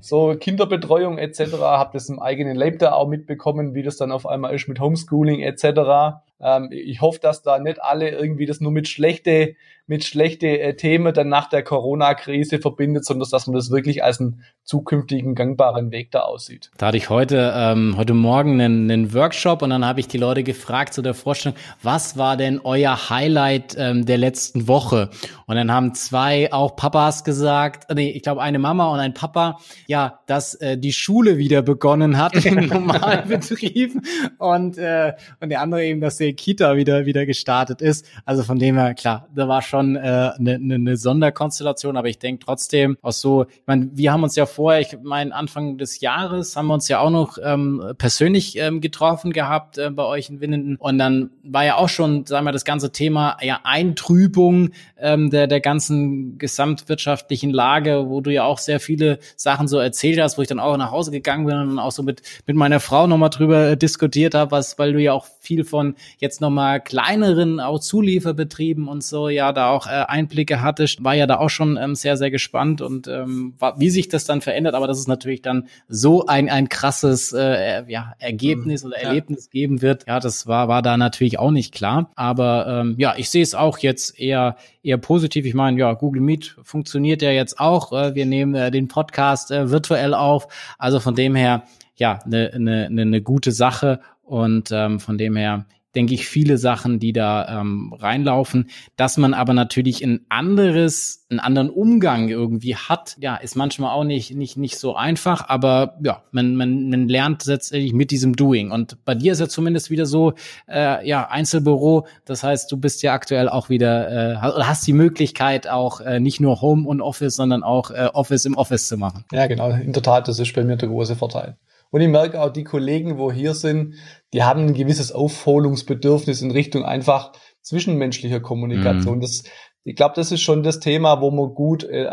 So Kinderbetreuung etc. Hab das im eigenen Leib da auch mitbekommen, wie das dann auf einmal ist mit Homeschooling etc. Ähm, ich hoffe, dass da nicht alle irgendwie das nur mit schlechte, mit schlechte äh, Themen dann nach der Corona-Krise verbindet, sondern dass man das wirklich als einen zukünftigen gangbaren Weg da aussieht. Da hatte ich heute, ähm, heute Morgen einen, einen Workshop und dann habe ich die Leute gefragt zu der Vorstellung, was war denn euer Highlight ähm, der letzten Woche? Und dann haben zwei auch Papas gesagt, nee, ich glaube eine Mama und ein Papa, ja, dass äh, die Schule wieder begonnen hat im normalen Betrieb und, äh, und der andere eben, dass Kita wieder, wieder gestartet ist. Also von dem her, klar, da war schon eine äh, ne, ne, ne Sonderkonstellation, aber ich denke trotzdem auch so, ich meine, wir haben uns ja vorher, ich meine, Anfang des Jahres haben wir uns ja auch noch ähm, persönlich ähm, getroffen gehabt äh, bei euch in Winnenden und dann war ja auch schon, sagen wir, das ganze Thema ja Eintrübung ähm, der, der ganzen gesamtwirtschaftlichen Lage, wo du ja auch sehr viele Sachen so erzählt hast, wo ich dann auch nach Hause gegangen bin und auch so mit, mit meiner Frau nochmal drüber äh, diskutiert habe, was, weil du ja auch viel von jetzt nochmal kleineren auch Zulieferbetrieben und so ja da auch äh, Einblicke hattest, war ja da auch schon ähm, sehr, sehr gespannt und ähm, wie sich das dann verändert, aber dass es natürlich dann so ein, ein krasses äh, ja, Ergebnis mhm, oder Erlebnis ja. geben wird, ja, das war, war da natürlich auch nicht klar. Aber ähm, ja, ich sehe es auch jetzt eher, eher positiv. Ich meine, ja, Google Meet funktioniert ja jetzt auch. Äh, wir nehmen äh, den Podcast äh, virtuell auf. Also von dem her, ja, eine ne, ne, ne gute Sache. Und ähm, von dem her, denke ich, viele Sachen, die da ähm, reinlaufen. Dass man aber natürlich ein anderes, einen anderen Umgang irgendwie hat, ja, ist manchmal auch nicht, nicht, nicht so einfach, aber ja, man, man, man lernt letztendlich mit diesem Doing. Und bei dir ist ja zumindest wieder so, äh, ja, Einzelbüro, das heißt, du bist ja aktuell auch wieder, äh, hast die Möglichkeit auch äh, nicht nur Home und Office, sondern auch äh, Office im Office zu machen. Ja, genau, in der Tat, das ist bei mir der große Vorteil. Und ich merke auch, die Kollegen, wo hier sind, die haben ein gewisses Aufholungsbedürfnis in Richtung einfach zwischenmenschlicher Kommunikation. Mhm. Das, ich glaube, das ist schon das Thema, wo man gut äh,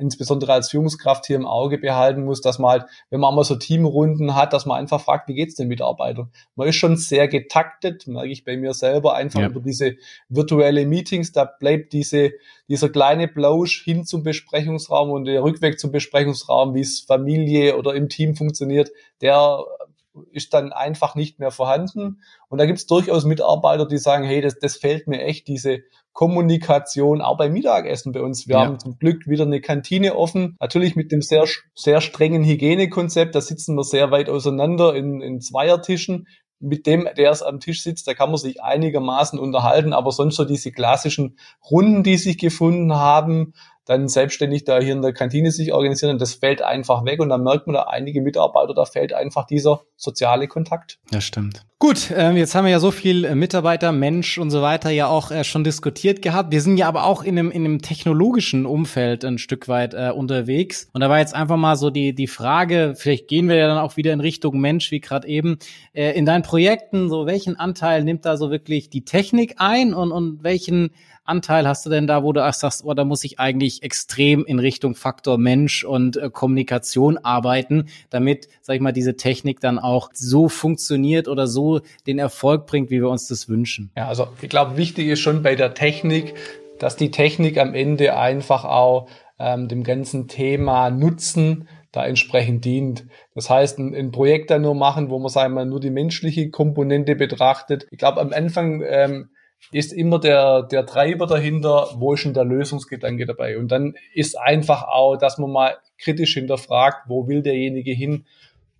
insbesondere als Führungskraft hier im Auge behalten muss, dass man halt, wenn man mal so Teamrunden hat, dass man einfach fragt, wie geht's den Mitarbeitern? Man ist schon sehr getaktet, merke ich bei mir selber, einfach ja. über diese virtuelle Meetings, da bleibt diese, dieser kleine Plausch hin zum Besprechungsraum und der Rückweg zum Besprechungsraum, wie es Familie oder im Team funktioniert, der ist dann einfach nicht mehr vorhanden. Und da gibt es durchaus Mitarbeiter, die sagen, hey, das, das fällt mir echt, diese Kommunikation, auch beim Mittagessen bei uns. Wir ja. haben zum Glück wieder eine Kantine offen, natürlich mit dem sehr, sehr strengen Hygienekonzept. Da sitzen wir sehr weit auseinander in, in Zweiertischen. Mit dem, der es am Tisch sitzt, da kann man sich einigermaßen unterhalten, aber sonst so diese klassischen Runden, die sich gefunden haben, dann selbstständig da hier in der Kantine sich organisieren, das fällt einfach weg und dann merkt man da einige Mitarbeiter, da fällt einfach dieser soziale Kontakt. Das stimmt. Gut, ähm, jetzt haben wir ja so viel äh, Mitarbeiter, Mensch und so weiter ja auch äh, schon diskutiert gehabt. Wir sind ja aber auch in einem, in einem technologischen Umfeld ein Stück weit äh, unterwegs. Und da war jetzt einfach mal so die, die Frage, vielleicht gehen wir ja dann auch wieder in Richtung Mensch, wie gerade eben, äh, in deinen Projekten, so welchen Anteil nimmt da so wirklich die Technik ein und, und welchen Anteil hast du denn da, wo du sagst, oh, da muss ich eigentlich extrem in Richtung Faktor Mensch und äh, Kommunikation arbeiten, damit, sag ich mal, diese Technik dann auch so funktioniert oder so den Erfolg bringt, wie wir uns das wünschen? Ja, also ich glaube, wichtig ist schon bei der Technik, dass die Technik am Ende einfach auch ähm, dem ganzen Thema Nutzen da entsprechend dient. Das heißt, ein, ein Projekt dann nur machen, wo man sagen wir, nur die menschliche Komponente betrachtet. Ich glaube, am Anfang ähm, ist immer der, der Treiber dahinter, wo ist denn der Lösungsgedanke dabei? Und dann ist einfach auch, dass man mal kritisch hinterfragt, wo will derjenige hin?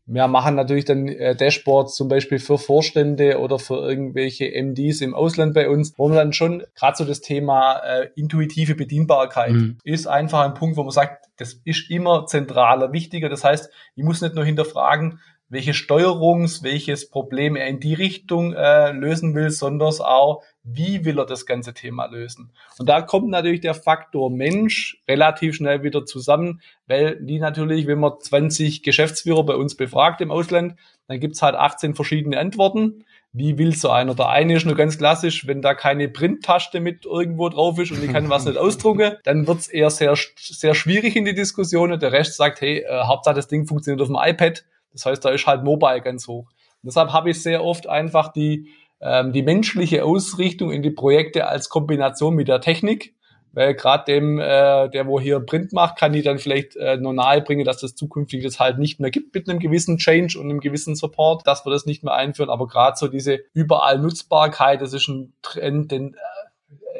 Wir machen natürlich dann äh, Dashboards zum Beispiel für Vorstände oder für irgendwelche MDs im Ausland bei uns, wo man dann schon gerade so das Thema äh, intuitive Bedienbarkeit mhm. ist einfach ein Punkt, wo man sagt, das ist immer zentraler, wichtiger. Das heißt, ich muss nicht nur hinterfragen, welche Steuerungs-, welches Problem er in die Richtung äh, lösen will, sondern auch, wie will er das ganze Thema lösen. Und da kommt natürlich der Faktor Mensch relativ schnell wieder zusammen, weil die natürlich, wenn man 20 Geschäftsführer bei uns befragt im Ausland, dann gibt's halt 18 verschiedene Antworten. wie will so einer? Der eine ist nur ganz klassisch, wenn da keine Printtaste mit irgendwo drauf ist und ich kann was nicht ausdrucken, dann wird's eher sehr, sehr schwierig in die Diskussion. Der Rest sagt, hey, äh, Hauptsache das Ding funktioniert auf dem iPad. Das heißt, da ist halt Mobile ganz hoch. Und deshalb habe ich sehr oft einfach die, ähm, die menschliche Ausrichtung in die Projekte als Kombination mit der Technik weil gerade dem, äh, der wo hier Print macht, kann die dann vielleicht äh, nur nahe bringen, dass das zukünftig das halt nicht mehr gibt mit einem gewissen Change und einem gewissen Support, dass wir das nicht mehr einführen. Aber gerade so diese überall Nutzbarkeit, das ist ein Trend, den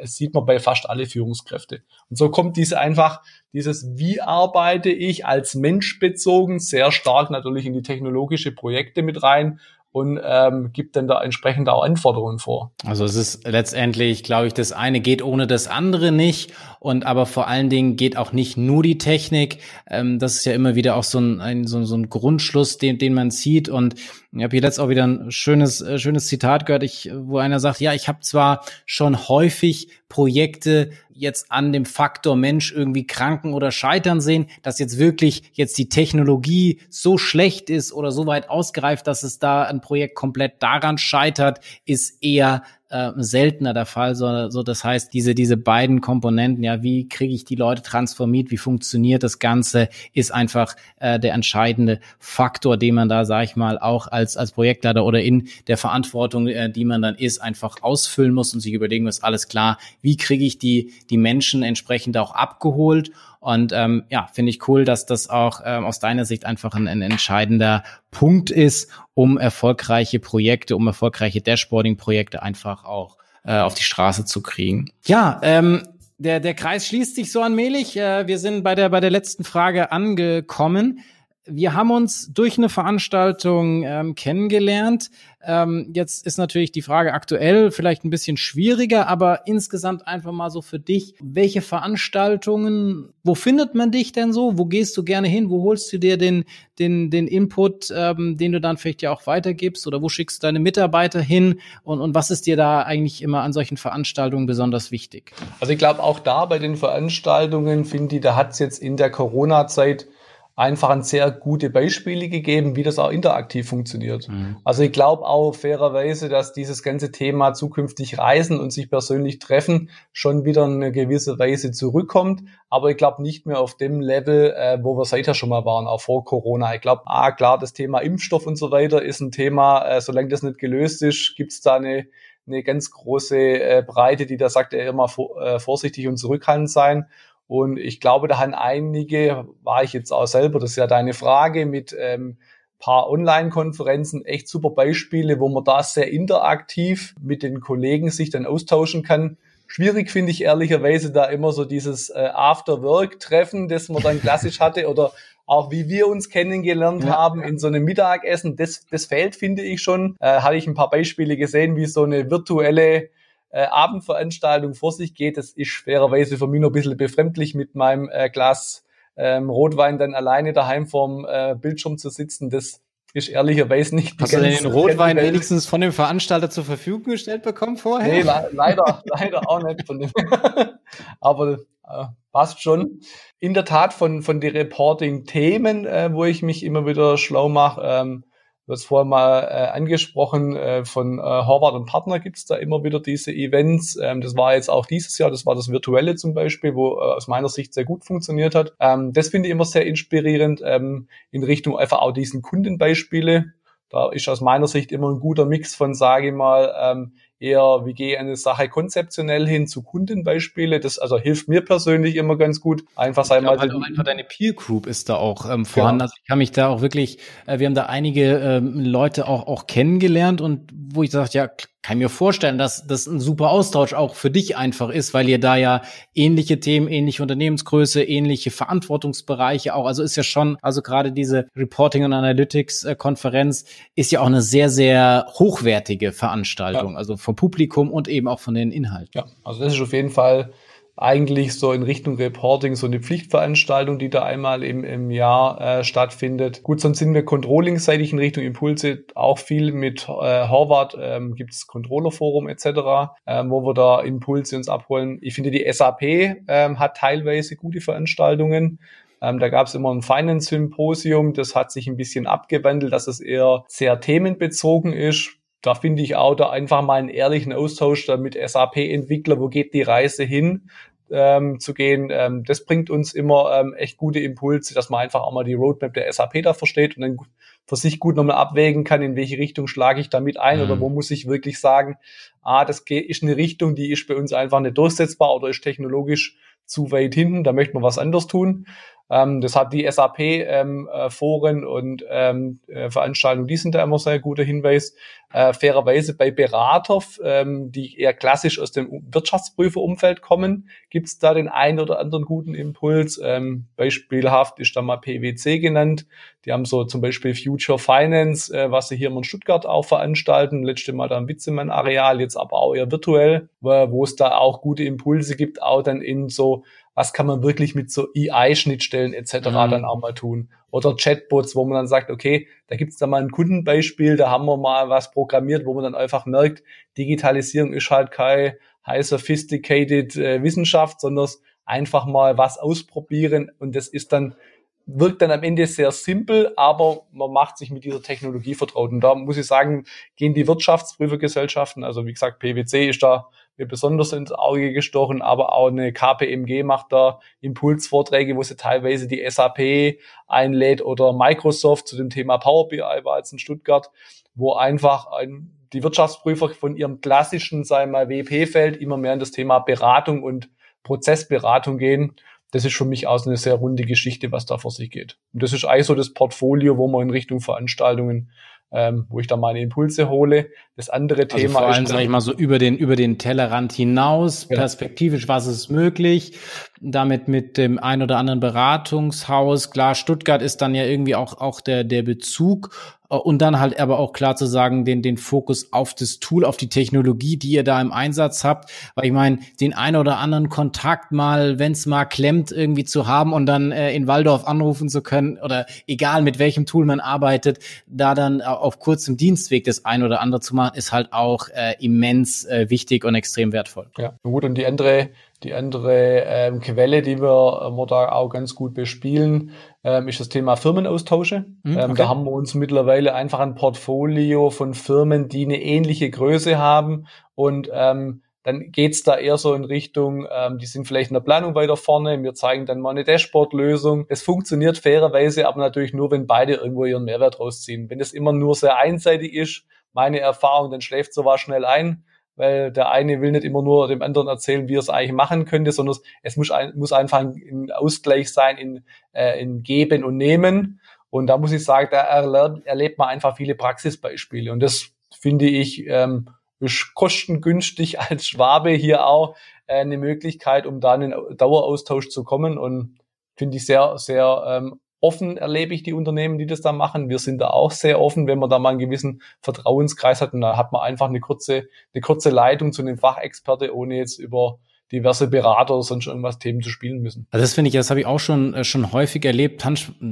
äh, sieht man bei fast alle Führungskräfte. Und so kommt diese einfach, dieses wie arbeite ich als Mensch bezogen sehr stark natürlich in die technologische Projekte mit rein und ähm, gibt dann da entsprechend auch Anforderungen vor. Also es ist letztendlich, glaube ich, das eine geht ohne das andere nicht und aber vor allen Dingen geht auch nicht nur die Technik. Ähm, das ist ja immer wieder auch so ein, ein so, so ein Grundschluss, den, den man zieht und ich habe hier letzt auch wieder ein schönes, äh, schönes Zitat gehört, ich, wo einer sagt, ja, ich habe zwar schon häufig Projekte jetzt an dem Faktor Mensch irgendwie kranken oder scheitern sehen, dass jetzt wirklich jetzt die Technologie so schlecht ist oder so weit ausgereift, dass es da ein Projekt komplett daran scheitert, ist eher äh, seltener der Fall, so, so das heißt, diese, diese beiden Komponenten, ja, wie kriege ich die Leute transformiert, wie funktioniert das Ganze, ist einfach äh, der entscheidende Faktor, den man da, sag ich mal, auch als, als Projektleiter oder in der Verantwortung, äh, die man dann ist, einfach ausfüllen muss und sich überlegen muss, alles klar, wie kriege ich die, die Menschen entsprechend auch abgeholt und ähm, ja, finde ich cool, dass das auch ähm, aus deiner Sicht einfach ein, ein entscheidender Punkt ist, um erfolgreiche Projekte, um erfolgreiche Dashboarding-Projekte einfach auch äh, auf die Straße zu kriegen. Ja, ähm, der, der Kreis schließt sich so allmählich. Äh, wir sind bei der, bei der letzten Frage angekommen wir haben uns durch eine Veranstaltung ähm, kennengelernt. Ähm, jetzt ist natürlich die Frage aktuell vielleicht ein bisschen schwieriger, aber insgesamt einfach mal so für dich, welche Veranstaltungen, wo findet man dich denn so? Wo gehst du gerne hin? Wo holst du dir den, den, den Input, ähm, den du dann vielleicht ja auch weitergibst? Oder wo schickst du deine Mitarbeiter hin? Und, und was ist dir da eigentlich immer an solchen Veranstaltungen besonders wichtig? Also ich glaube auch da bei den Veranstaltungen, finde ich, da hat es jetzt in der Corona-Zeit einfach ein sehr gute Beispiele gegeben, wie das auch interaktiv funktioniert. Mhm. Also ich glaube auch fairerweise, dass dieses ganze Thema zukünftig Reisen und sich persönlich treffen schon wieder in eine gewisse Weise zurückkommt. Aber ich glaube nicht mehr auf dem Level, äh, wo wir seither schon mal waren, auch vor Corona. Ich glaube, ah, klar, das Thema Impfstoff und so weiter ist ein Thema, äh, solange das nicht gelöst ist, gibt es da eine eine ganz große äh, Breite, die da sagt, er immer vor, äh, vorsichtig und zurückhaltend sein. Und ich glaube, da haben einige, war ich jetzt auch selber, das ist ja deine Frage, mit ähm, paar Online-Konferenzen echt super Beispiele, wo man da sehr interaktiv mit den Kollegen sich dann austauschen kann. Schwierig finde ich ehrlicherweise da immer so dieses äh, After-Work-Treffen, das man dann klassisch hatte oder auch wie wir uns kennengelernt ja. haben in so einem Mittagessen. Das, das fehlt, finde ich schon. Äh, hatte ich ein paar Beispiele gesehen, wie so eine virtuelle äh, Abendveranstaltung vor sich geht. Das ist schwererweise für mich noch ein bisschen befremdlich, mit meinem äh, Glas ähm, Rotwein dann alleine daheim vorm äh, Bildschirm zu sitzen. Das ist ehrlicherweise nicht Hast du denn den Rotwein wenigstens von dem Veranstalter zur Verfügung gestellt bekommen vorher? Nee, le leider, leider auch nicht von dem. Aber äh, passt schon. In der Tat von, von den Reporting-Themen, äh, wo ich mich immer wieder schlau mache, ähm, Du hast vorher mal äh, angesprochen, äh, von äh, Horvath und Partner gibt's da immer wieder diese Events. Ähm, das war jetzt auch dieses Jahr, das war das Virtuelle zum Beispiel, wo äh, aus meiner Sicht sehr gut funktioniert hat. Ähm, das finde ich immer sehr inspirierend ähm, in Richtung einfach auch diesen Kundenbeispiele. Da ist aus meiner Sicht immer ein guter Mix von, sage ich mal, ähm, eher, wie gehe ich eine Sache konzeptionell hin zu Kundenbeispiele. Das also hilft mir persönlich immer ganz gut. Einfach sei mal. Halt einfach deine Peer Group ist da auch ähm, vorhanden. Genau. Also ich kann mich da auch wirklich, äh, wir haben da einige ähm, Leute auch, auch kennengelernt und wo ich sage, ja, kann mir vorstellen, dass das ein super Austausch auch für dich einfach ist, weil ihr da ja ähnliche Themen, ähnliche Unternehmensgröße, ähnliche Verantwortungsbereiche auch, also ist ja schon, also gerade diese Reporting und Analytics äh, Konferenz ist ja auch eine sehr, sehr hochwertige Veranstaltung, ja. also vom Publikum und eben auch von den Inhalten. Ja, also das ist auf jeden Fall eigentlich so in Richtung Reporting so eine Pflichtveranstaltung, die da einmal im, im Jahr äh, stattfindet. Gut, sonst sind wir controlling-seitig in Richtung Impulse auch viel mit äh, Horvath, ähm, gibt es Controller-Forum etc., ähm, wo wir da Impulse uns abholen. Ich finde, die SAP ähm, hat teilweise gute Veranstaltungen. Ähm, da gab es immer ein Finance-Symposium, das hat sich ein bisschen abgewandelt, dass es eher sehr themenbezogen ist da finde ich auch da einfach mal einen ehrlichen Austausch da mit SAP-Entwickler, wo geht die Reise hin, ähm, zu gehen. Ähm, das bringt uns immer ähm, echt gute Impulse, dass man einfach auch mal die Roadmap der SAP da versteht und dann für sich gut nochmal abwägen kann, in welche Richtung schlage ich damit ein mhm. oder wo muss ich wirklich sagen, ah, das ist eine Richtung, die ist bei uns einfach nicht durchsetzbar oder ist technologisch zu weit hinten, da möchte man was anders tun. Ähm, das hat die SAP-Foren ähm, äh, und ähm, äh, Veranstaltungen, die sind da immer sehr guter Hinweis. Äh, fairerweise bei Berater, ähm, die eher klassisch aus dem Wirtschaftsprüferumfeld kommen, gibt es da den einen oder anderen guten Impuls. Ähm, beispielhaft ist da mal PwC genannt. Die haben so zum Beispiel Future Finance, äh, was sie hier in Stuttgart auch veranstalten. Letzte Mal da im Witzemann-Areal, jetzt aber auch eher virtuell, wo es da auch gute Impulse gibt, auch dann in so was kann man wirklich mit so EI-Schnittstellen etc. Mhm. dann auch mal tun. Oder Chatbots, wo man dann sagt, okay, da gibt's da mal ein Kundenbeispiel, da haben wir mal was programmiert, wo man dann einfach merkt, Digitalisierung ist halt keine high sophisticated äh, Wissenschaft, sondern einfach mal was ausprobieren und das ist dann wirkt dann am Ende sehr simpel, aber man macht sich mit dieser Technologie vertraut. Und da muss ich sagen, gehen die Wirtschaftsprüfergesellschaften, also wie gesagt, PwC ist da mir besonders ins Auge gestochen, aber auch eine KPMG macht da Impulsvorträge, wo sie teilweise die SAP einlädt oder Microsoft zu dem Thema Power BI war jetzt in Stuttgart, wo einfach ein, die Wirtschaftsprüfer von ihrem klassischen, wir mal, WP-Feld immer mehr in das Thema Beratung und Prozessberatung gehen. Das ist für mich auch eine sehr runde Geschichte, was da vor sich geht. Und das ist eigentlich so das Portfolio, wo man in Richtung Veranstaltungen ähm, wo ich da meine Impulse hole. Das andere also Thema vor allem, ist, sag ich mal, so über den über den Tellerrand hinaus, ja. perspektivisch, was ist möglich, damit mit dem ein oder anderen Beratungshaus. Klar, Stuttgart ist dann ja irgendwie auch auch der der Bezug äh, und dann halt aber auch klar zu sagen, den, den Fokus auf das Tool, auf die Technologie, die ihr da im Einsatz habt. Weil ich meine, den einen oder anderen Kontakt mal, wenn es mal klemmt, irgendwie zu haben und dann äh, in Waldorf anrufen zu können oder egal mit welchem Tool man arbeitet, da dann auf kurzem Dienstweg das ein oder andere zu machen, ist halt auch äh, immens äh, wichtig und extrem wertvoll. Ja, gut. Und die andere die andere ähm, Quelle, die wir, äh, wir da auch ganz gut bespielen, ähm, ist das Thema Firmenaustausche. Mhm, okay. ähm, da haben wir uns mittlerweile einfach ein Portfolio von Firmen, die eine ähnliche Größe haben und ähm, dann geht's da eher so in Richtung, ähm, die sind vielleicht in der Planung weiter vorne, wir zeigen dann mal eine Dashboard-Lösung. Es funktioniert fairerweise, aber natürlich nur, wenn beide irgendwo ihren Mehrwert rausziehen. Wenn es immer nur sehr einseitig ist, meine Erfahrung, dann schläft sowas schnell ein weil der eine will nicht immer nur dem anderen erzählen, wie er es eigentlich machen könnte, sondern es muss, ein, muss einfach ein Ausgleich sein in, äh, in Geben und Nehmen. Und da muss ich sagen, da erlernt, erlebt man einfach viele Praxisbeispiele. Und das finde ich ähm, ist kostengünstig als Schwabe hier auch äh, eine Möglichkeit, um da in den Daueraustausch zu kommen. Und finde ich sehr, sehr ähm, offen erlebe ich die Unternehmen, die das da machen. Wir sind da auch sehr offen, wenn man da mal einen gewissen Vertrauenskreis hat und da hat man einfach eine kurze, eine kurze Leitung zu einem Fachexperte, ohne jetzt über diverse Berater oder sonst irgendwas Themen zu spielen müssen. Also das finde ich, das habe ich auch schon äh, schon häufig erlebt,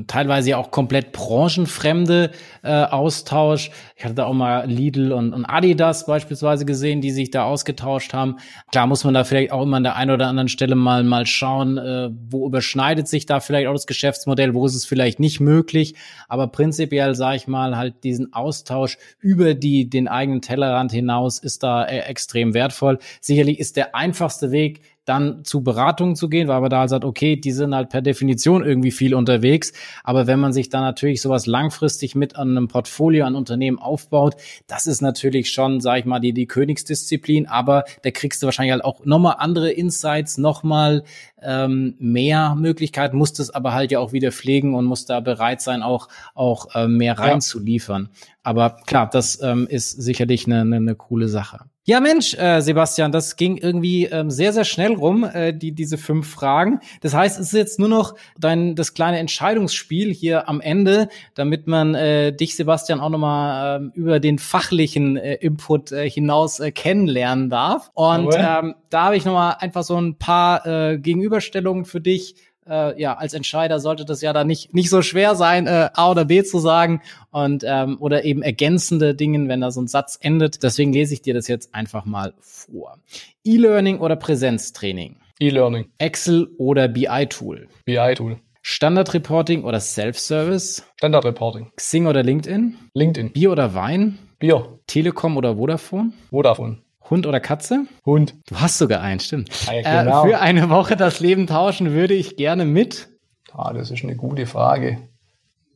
teilweise ja auch komplett branchenfremde äh, Austausch. Ich hatte da auch mal Lidl und, und Adidas beispielsweise gesehen, die sich da ausgetauscht haben. Klar muss man da vielleicht auch immer an der einen oder anderen Stelle mal mal schauen, äh, wo überschneidet sich da vielleicht auch das Geschäftsmodell, wo ist es vielleicht nicht möglich. Aber prinzipiell sage ich mal halt diesen Austausch über die den eigenen Tellerrand hinaus ist da äh, extrem wertvoll. Sicherlich ist der einfachste Weg Weg, dann zu Beratungen zu gehen, weil man da halt sagt, okay, die sind halt per Definition irgendwie viel unterwegs. Aber wenn man sich dann natürlich sowas langfristig mit an einem Portfolio an Unternehmen aufbaut, das ist natürlich schon, sag ich mal, die, die Königsdisziplin. Aber da kriegst du wahrscheinlich halt auch nochmal andere Insights, nochmal ähm, mehr Möglichkeiten, musst es aber halt ja auch wieder pflegen und musst da bereit sein, auch, auch äh, mehr reinzuliefern. Ja. Aber klar, das ähm, ist sicherlich eine, eine, eine coole Sache. Ja, Mensch, äh, Sebastian, das ging irgendwie ähm, sehr, sehr schnell rum, äh, die, diese fünf Fragen. Das heißt, es ist jetzt nur noch dein, das kleine Entscheidungsspiel hier am Ende, damit man äh, dich, Sebastian, auch nochmal äh, über den fachlichen äh, Input äh, hinaus äh, kennenlernen darf. Und ähm, da habe ich nochmal einfach so ein paar äh, Gegenüberstellungen für dich äh, ja, als Entscheider sollte das ja dann nicht, nicht so schwer sein, äh, A oder B zu sagen und ähm, oder eben ergänzende Dinge, wenn da so ein Satz endet. Deswegen lese ich dir das jetzt einfach mal vor. E-Learning oder Präsenztraining? E-Learning. Excel oder BI-Tool? BI-Tool. Standard-Reporting oder Self-Service? Standard-Reporting. Xing oder LinkedIn? LinkedIn. Bier oder Wein? Bier. Telekom oder Vodafone? Vodafone. Hund oder Katze? Hund. Du hast sogar einen, stimmt. Ja, genau. äh, für eine Woche das Leben tauschen würde ich gerne mit. Ah, das ist eine gute Frage.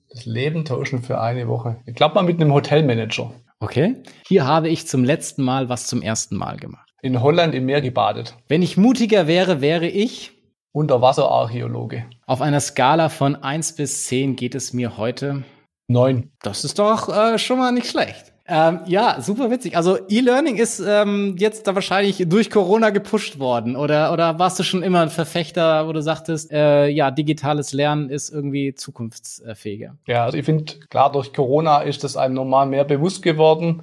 Das Leben tauschen für eine Woche. Ich glaube mal mit einem Hotelmanager. Okay. Hier habe ich zum letzten Mal was zum ersten Mal gemacht. In Holland im Meer gebadet. Wenn ich mutiger wäre, wäre ich Unterwasserarchäologe. Auf einer Skala von 1 bis 10 geht es mir heute. 9. Das ist doch äh, schon mal nicht schlecht. Ähm, ja, super witzig. Also E-Learning ist ähm, jetzt da wahrscheinlich durch Corona gepusht worden. Oder, oder warst du schon immer ein Verfechter, wo du sagtest, äh, ja, digitales Lernen ist irgendwie zukunftsfähiger? Ja, also ich finde, klar, durch Corona ist das einem normal mehr bewusst geworden.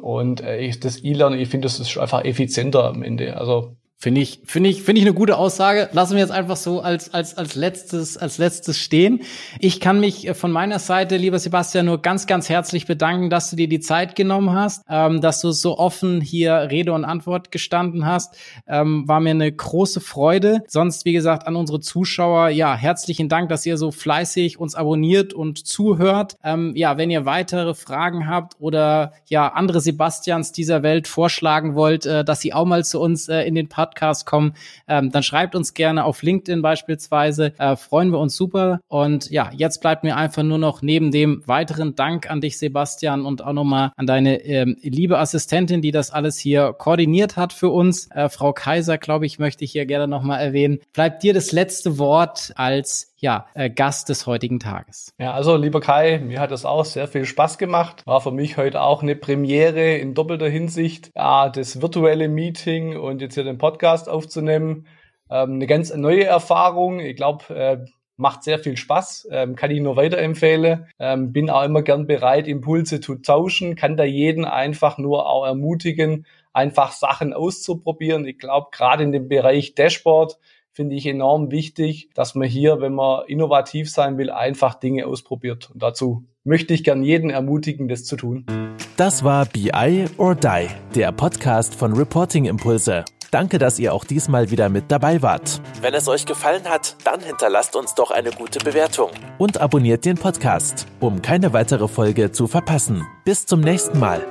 Und äh, ich, das E-Learning, ich finde, das ist einfach effizienter am Ende. Also Finde ich, finde ich, finde ich eine gute Aussage. Lassen wir jetzt einfach so als, als, als letztes, als letztes stehen. Ich kann mich äh, von meiner Seite, lieber Sebastian, nur ganz, ganz herzlich bedanken, dass du dir die Zeit genommen hast, ähm, dass du so offen hier Rede und Antwort gestanden hast. Ähm, war mir eine große Freude. Sonst, wie gesagt, an unsere Zuschauer, ja, herzlichen Dank, dass ihr so fleißig uns abonniert und zuhört. Ähm, ja, wenn ihr weitere Fragen habt oder ja, andere Sebastians dieser Welt vorschlagen wollt, äh, dass sie auch mal zu uns äh, in den Part Podcast kommen, ähm, dann schreibt uns gerne auf LinkedIn beispielsweise. Äh, freuen wir uns super. Und ja, jetzt bleibt mir einfach nur noch neben dem weiteren Dank an dich, Sebastian, und auch nochmal an deine ähm, liebe Assistentin, die das alles hier koordiniert hat für uns. Äh, Frau Kaiser, glaube ich, möchte ich hier gerne nochmal erwähnen. Bleibt dir das letzte Wort als ja, äh, Gast des heutigen Tages. Ja, also lieber Kai, mir hat das auch sehr viel Spaß gemacht. War für mich heute auch eine Premiere in doppelter Hinsicht. Ja, das virtuelle Meeting und jetzt hier den Podcast aufzunehmen. Ähm, eine ganz neue Erfahrung. Ich glaube, äh, macht sehr viel Spaß, ähm, kann ich nur weiterempfehlen. Ähm, bin auch immer gern bereit, Impulse zu tauschen, kann da jeden einfach nur auch ermutigen, einfach Sachen auszuprobieren. Ich glaube, gerade in dem Bereich Dashboard finde ich enorm wichtig, dass man hier, wenn man innovativ sein will, einfach Dinge ausprobiert. Und dazu möchte ich gern jeden ermutigen, das zu tun. Das war BI or Die, der Podcast von Reporting Impulse. Danke, dass ihr auch diesmal wieder mit dabei wart. Wenn es euch gefallen hat, dann hinterlasst uns doch eine gute Bewertung und abonniert den Podcast, um keine weitere Folge zu verpassen. Bis zum nächsten Mal.